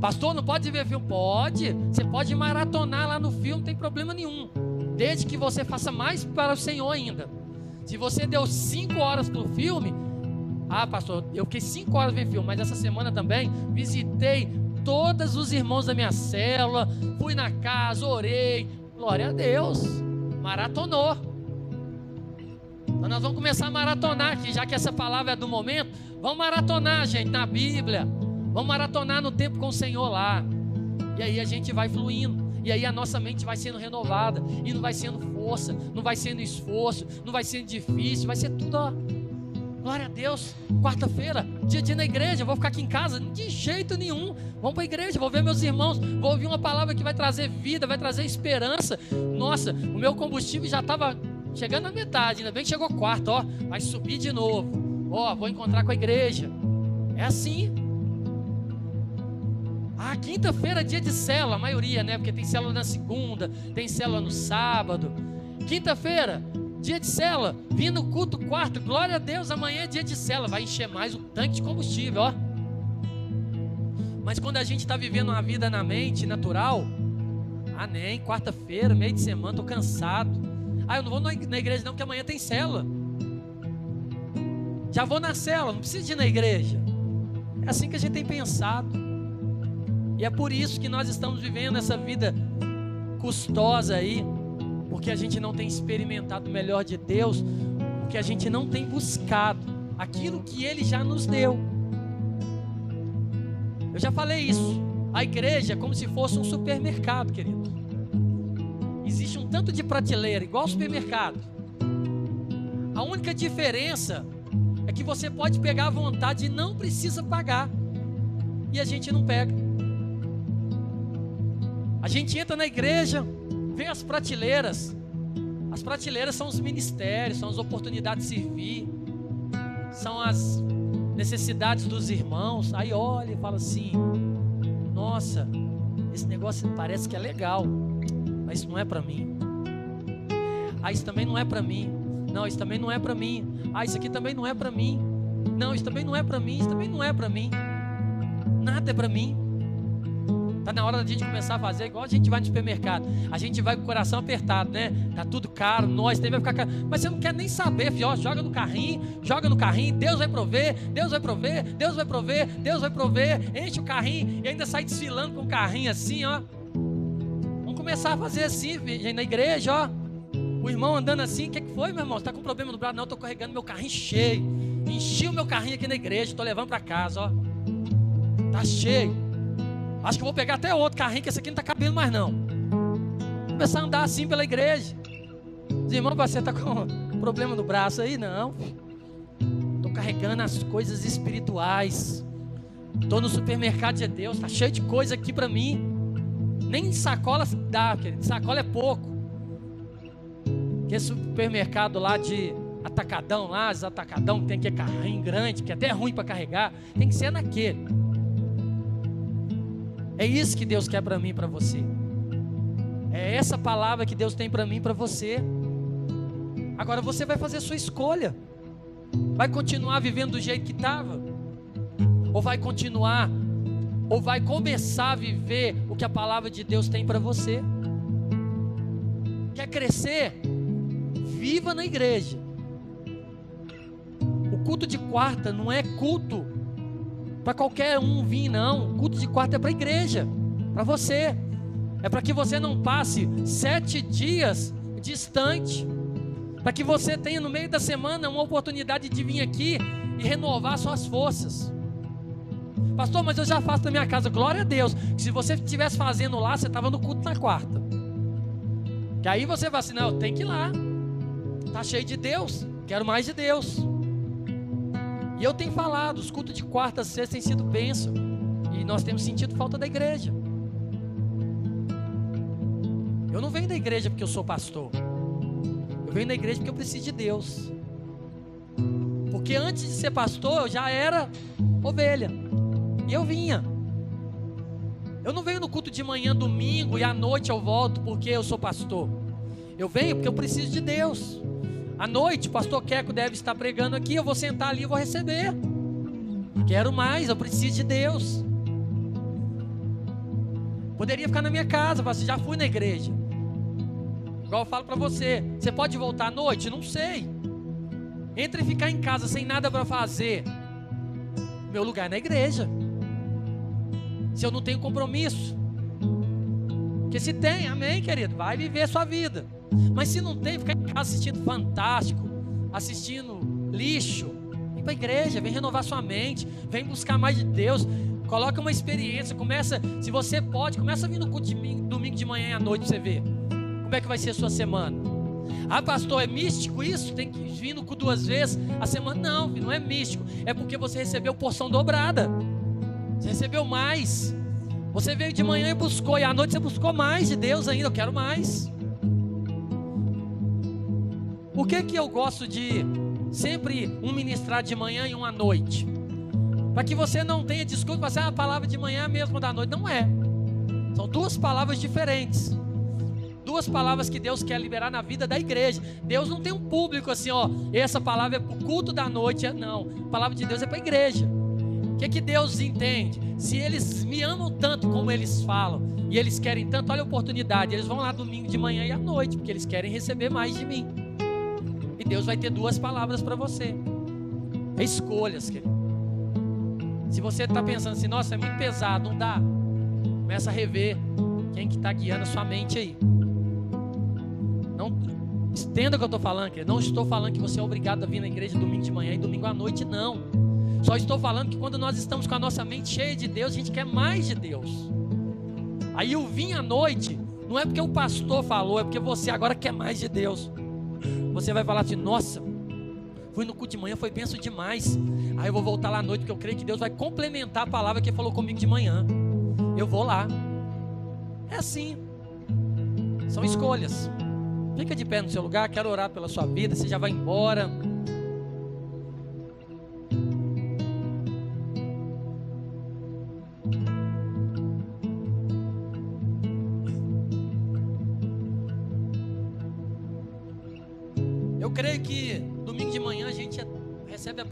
Pastor, não pode ver filme? Pode. Você pode maratonar lá no filme, não tem problema nenhum. Desde que você faça mais para o Senhor ainda. Se você deu cinco horas pro filme, ah, pastor, eu fiquei cinco horas vendo filme, mas essa semana também visitei todos os irmãos da minha célula, fui na casa, orei, glória a Deus, maratonou. Então nós vamos começar a maratonar aqui, já que essa palavra é do momento, vamos maratonar, gente, na Bíblia, vamos maratonar no tempo com o Senhor lá, e aí a gente vai fluindo. E aí a nossa mente vai sendo renovada. E não vai sendo força, não vai sendo esforço, não vai sendo difícil, vai ser tudo, ó. Glória a Deus. Quarta-feira, dia dia na igreja, vou ficar aqui em casa? De jeito nenhum. Vamos para a igreja, vou ver meus irmãos, vou ouvir uma palavra que vai trazer vida, vai trazer esperança. Nossa, o meu combustível já estava chegando na metade, ainda bem que chegou quarto, ó. Vai subir de novo. Ó, vou encontrar com a igreja. É assim. Ah, quinta-feira é dia de célula, a maioria, né? Porque tem célula na segunda, tem célula no sábado. Quinta-feira, dia de célula, vindo culto quarto, glória a Deus, amanhã é dia de célula, vai encher mais o tanque de combustível, ó. Mas quando a gente está vivendo uma vida na mente natural, ah, nem, quarta-feira, meio de semana, tô cansado. Ah, eu não vou na igreja não, porque amanhã tem célula. Já vou na célula, não preciso ir na igreja. É assim que a gente tem pensado. E é por isso que nós estamos vivendo essa vida custosa aí, porque a gente não tem experimentado o melhor de Deus, porque a gente não tem buscado aquilo que Ele já nos deu. Eu já falei isso. A igreja é como se fosse um supermercado, querido. Existe um tanto de prateleira, igual supermercado. A única diferença é que você pode pegar à vontade e não precisa pagar. E a gente não pega. A gente entra na igreja, vê as prateleiras. As prateleiras são os ministérios, são as oportunidades de servir, são as necessidades dos irmãos. Aí olha e fala assim: Nossa, esse negócio parece que é legal, mas isso não é para mim. Ah, isso também não é para mim. Não, isso também não é para mim. Ah, isso aqui também não é para mim. Não, isso também não é para mim. Isso também não é para mim. Nada é para mim. Tá na hora da gente começar a fazer igual a gente vai no supermercado. A gente vai com o coração apertado, né? Tá tudo caro, nós tem vai ficar caro. Mas você não quer nem saber, filho. Joga no carrinho, joga no carrinho, Deus vai prover, Deus vai prover, Deus vai prover, Deus vai prover. Enche o carrinho e ainda sai desfilando com o carrinho assim, ó. Começar a fazer assim, na igreja, ó. O irmão andando assim, o que, que foi, meu irmão? Você tá com problema no braço? Não, eu tô carregando meu carrinho cheio. Enchi o meu carrinho aqui na igreja, tô levando para casa, ó. Tá cheio. Acho que vou pegar até outro carrinho, que esse aqui não está cabendo mais não. Começar a andar assim pela igreja. Os irmãos, você está com [laughs] problema no braço aí? Não. Estou carregando as coisas espirituais. Estou no supermercado de Deus, está cheio de coisa aqui para mim. Nem sacola dá, querido. Sacola é pouco. Que supermercado lá de atacadão, lá, os atacadão que tem que é carrinho grande, que é até é ruim para carregar, tem que ser naquele. É isso que Deus quer para mim e para você. É essa palavra que Deus tem para mim e para você. Agora você vai fazer a sua escolha. Vai continuar vivendo do jeito que estava? Ou vai continuar? Ou vai começar a viver o que a palavra de Deus tem para você? Quer crescer? Viva na igreja. O culto de quarta não é culto para qualquer um vir, não. O culto de quarta é para a igreja, para você. É para que você não passe sete dias distante. Para que você tenha no meio da semana uma oportunidade de vir aqui e renovar suas forças. Pastor, mas eu já faço na minha casa. Glória a Deus. Que se você estivesse fazendo lá, você estava no culto na quarta. Que aí você vai assim, não, eu tenho que ir lá. Está cheio de Deus. Quero mais de Deus. E eu tenho falado, os cultos de quarta a sexta têm sido bênção. E nós temos sentido falta da igreja. Eu não venho da igreja porque eu sou pastor. Eu venho da igreja porque eu preciso de Deus. Porque antes de ser pastor, eu já era ovelha. E eu vinha. Eu não venho no culto de manhã, domingo, e à noite eu volto porque eu sou pastor. Eu venho porque eu preciso de Deus. À noite, o pastor Queco deve estar pregando aqui. Eu vou sentar ali e vou receber. Quero mais, eu preciso de Deus. Poderia ficar na minha casa, mas já fui na igreja. Igual eu falo para você, você pode voltar à noite? Não sei. Entre ficar em casa sem nada para fazer, meu lugar é na igreja. Se eu não tenho compromisso. Porque se tem, amém, querido, vai viver a sua vida. Mas se não tem, ficar em casa assistindo fantástico, assistindo lixo, vem para a igreja, vem renovar sua mente, vem buscar mais de Deus. Coloca uma experiência, começa, se você pode, começa vir no culto domingo de manhã e à noite para você ver. Como é que vai ser a sua semana? Ah, pastor, é místico isso? Tem que vir no duas vezes a semana? Não, não é místico. É porque você recebeu porção dobrada. Você recebeu mais. Você veio de manhã e buscou, e à noite você buscou mais de Deus ainda. Eu quero mais. Por que, que eu gosto de sempre um ministrar de manhã e um à noite? Para que você não tenha desculpa para ser a palavra de manhã é a mesma da noite. Não é. São duas palavras diferentes. Duas palavras que Deus quer liberar na vida da igreja. Deus não tem um público assim, ó. Essa palavra é para o culto da noite. Não. A palavra de Deus é para a igreja. O que, que Deus entende? Se eles me amam tanto como eles falam, e eles querem tanto, olha a oportunidade. Eles vão lá domingo de manhã e à noite, porque eles querem receber mais de mim. E Deus vai ter duas palavras para você. É escolhas, querido. Se você está pensando assim, nossa, é muito pesado, não dá. Começa a rever quem que está guiando a sua mente aí. Não entenda o que eu estou falando, querido. Não estou falando que você é obrigado a vir na igreja domingo de manhã e domingo à noite, não. Só estou falando que quando nós estamos com a nossa mente cheia de Deus, a gente quer mais de Deus. Aí o vim à noite, não é porque o pastor falou, é porque você agora quer mais de Deus. Você vai falar assim: nossa, fui no culto de manhã, foi benção demais. Aí eu vou voltar lá à noite, porque eu creio que Deus vai complementar a palavra que ele falou comigo de manhã. Eu vou lá. É assim. São escolhas. Fica de pé no seu lugar, quero orar pela sua vida. Você já vai embora.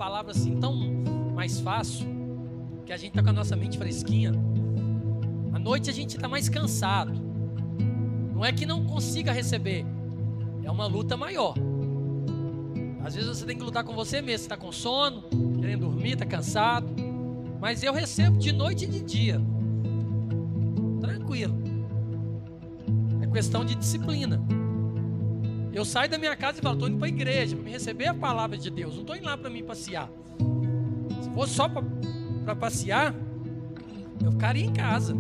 Palavra assim tão mais fácil, que a gente está com a nossa mente fresquinha. À noite a gente está mais cansado. Não é que não consiga receber, é uma luta maior. Às vezes você tem que lutar com você mesmo, está com sono, querendo dormir, está cansado. Mas eu recebo de noite e de dia. Tranquilo. É questão de disciplina. Eu saio da minha casa e falo, estou indo para a igreja para me receber a palavra de Deus. Não estou indo lá para me passear. Se fosse só para passear, eu ficaria em casa.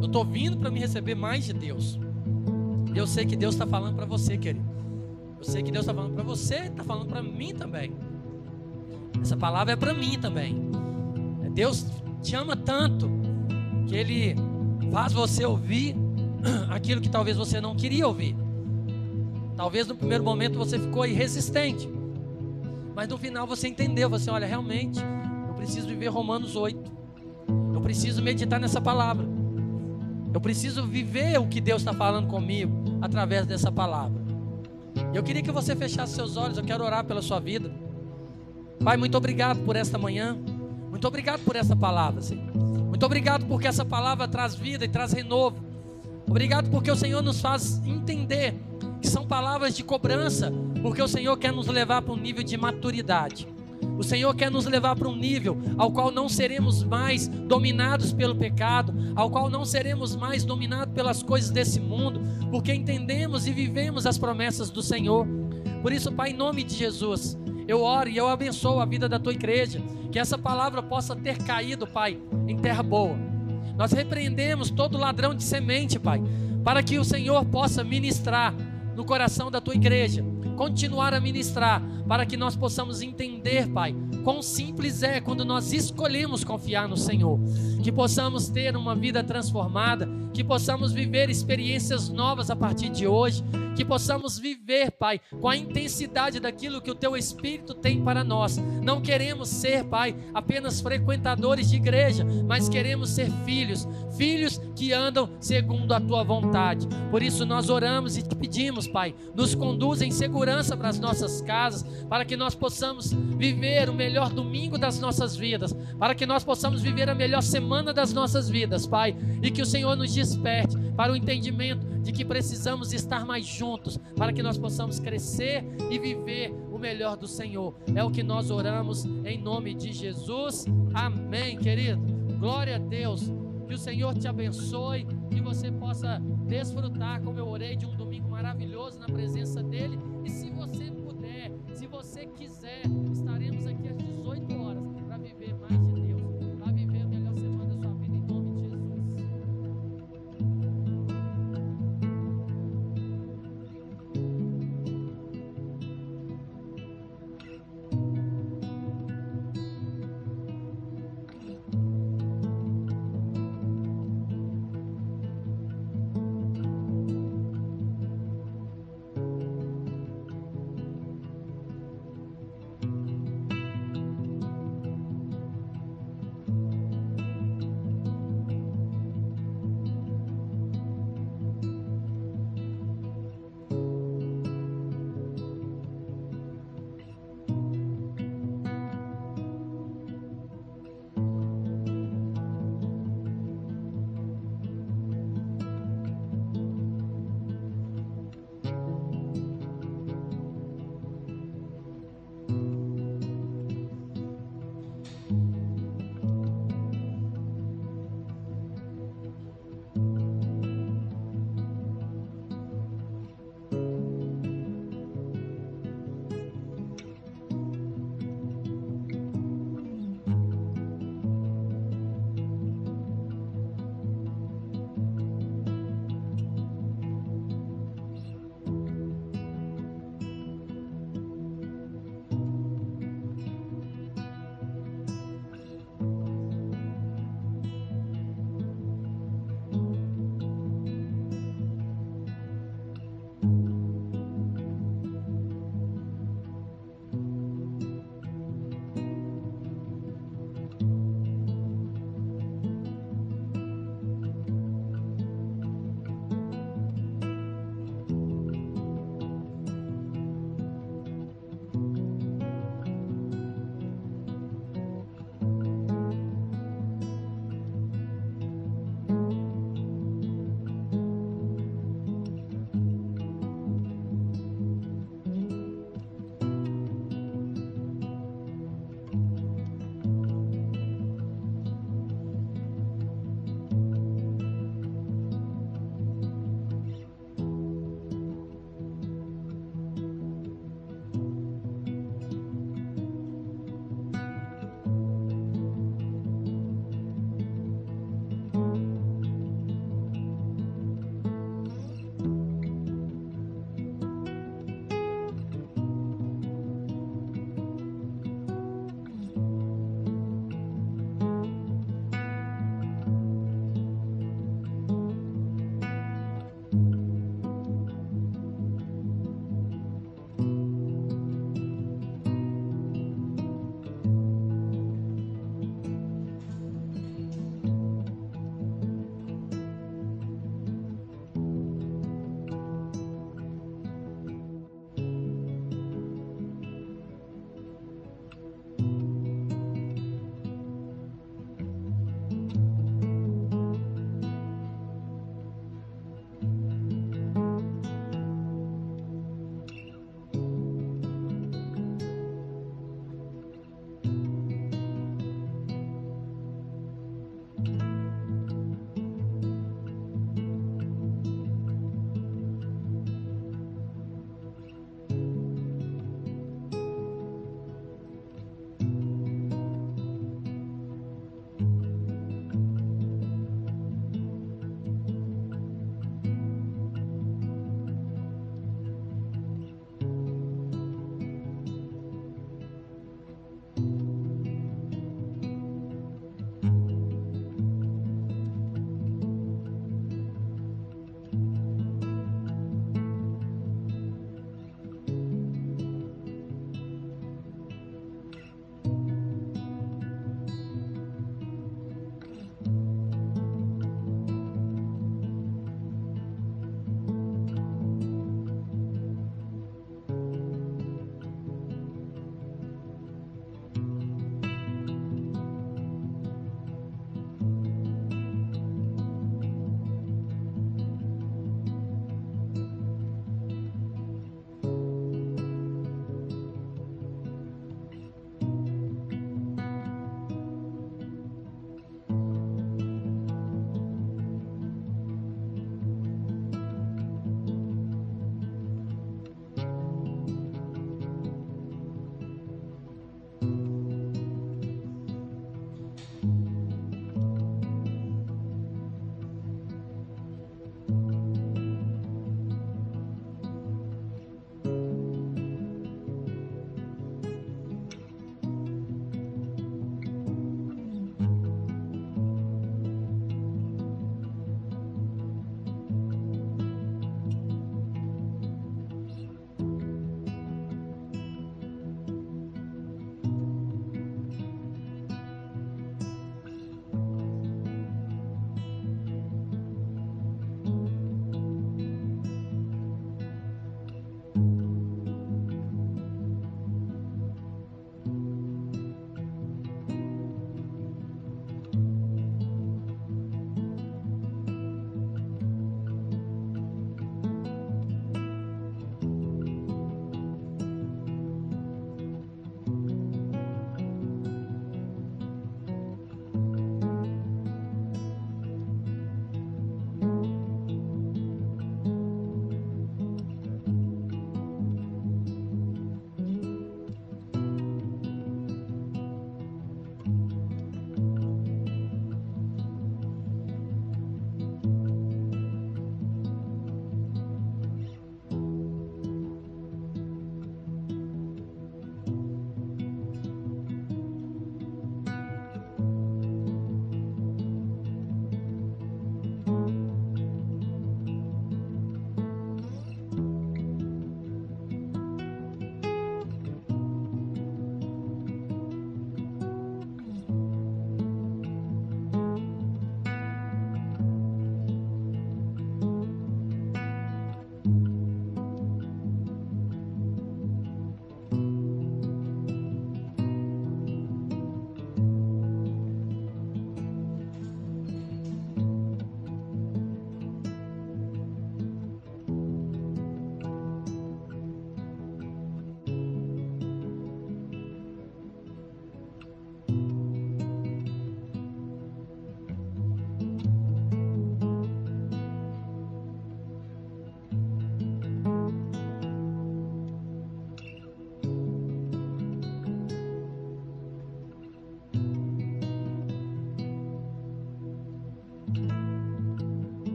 Eu estou vindo para me receber mais de Deus. Eu sei que Deus está falando para você, querido. Eu sei que Deus está falando para você, está falando para mim também. Essa palavra é para mim também. Deus te ama tanto que Ele faz você ouvir [clears throat] aquilo que talvez você não queria ouvir. Talvez no primeiro momento você ficou resistente, mas no final você entendeu, você olha, realmente, eu preciso viver Romanos 8. Eu preciso meditar nessa palavra. Eu preciso viver o que Deus está falando comigo através dessa palavra. Eu queria que você fechasse seus olhos, eu quero orar pela sua vida. Pai, muito obrigado por esta manhã. Muito obrigado por essa palavra, Senhor. Muito obrigado porque essa palavra traz vida e traz renovo. Obrigado porque o Senhor nos faz entender que são palavras de cobrança, porque o Senhor quer nos levar para um nível de maturidade. O Senhor quer nos levar para um nível ao qual não seremos mais dominados pelo pecado, ao qual não seremos mais dominados pelas coisas desse mundo, porque entendemos e vivemos as promessas do Senhor. Por isso, Pai, em nome de Jesus, eu oro e eu abençoo a vida da tua igreja, que essa palavra possa ter caído, Pai, em terra boa. Nós repreendemos todo ladrão de semente, Pai, para que o Senhor possa ministrar no coração da tua igreja, continuar a ministrar, para que nós possamos entender, Pai, quão simples é quando nós escolhemos confiar no Senhor, que possamos ter uma vida transformada, que possamos viver experiências novas a partir de hoje, que possamos viver, Pai, com a intensidade daquilo que o Teu Espírito tem para nós. Não queremos ser, Pai, apenas frequentadores de igreja, mas queremos ser filhos, filhos que andam segundo a Tua vontade. Por isso nós oramos e te pedimos, Pai, nos conduz em segurança para as nossas casas, para que nós possamos viver o melhor domingo das nossas vidas, para que nós possamos viver a melhor semana das nossas vidas, Pai, e que o Senhor nos desperte para o entendimento de que precisamos estar mais juntos para que nós possamos crescer e viver o melhor do Senhor. É o que nós oramos em nome de Jesus. Amém, querido. Glória a Deus. Que o Senhor te abençoe, que você possa desfrutar, como eu orei, de um domingo maravilhoso na presença dEle.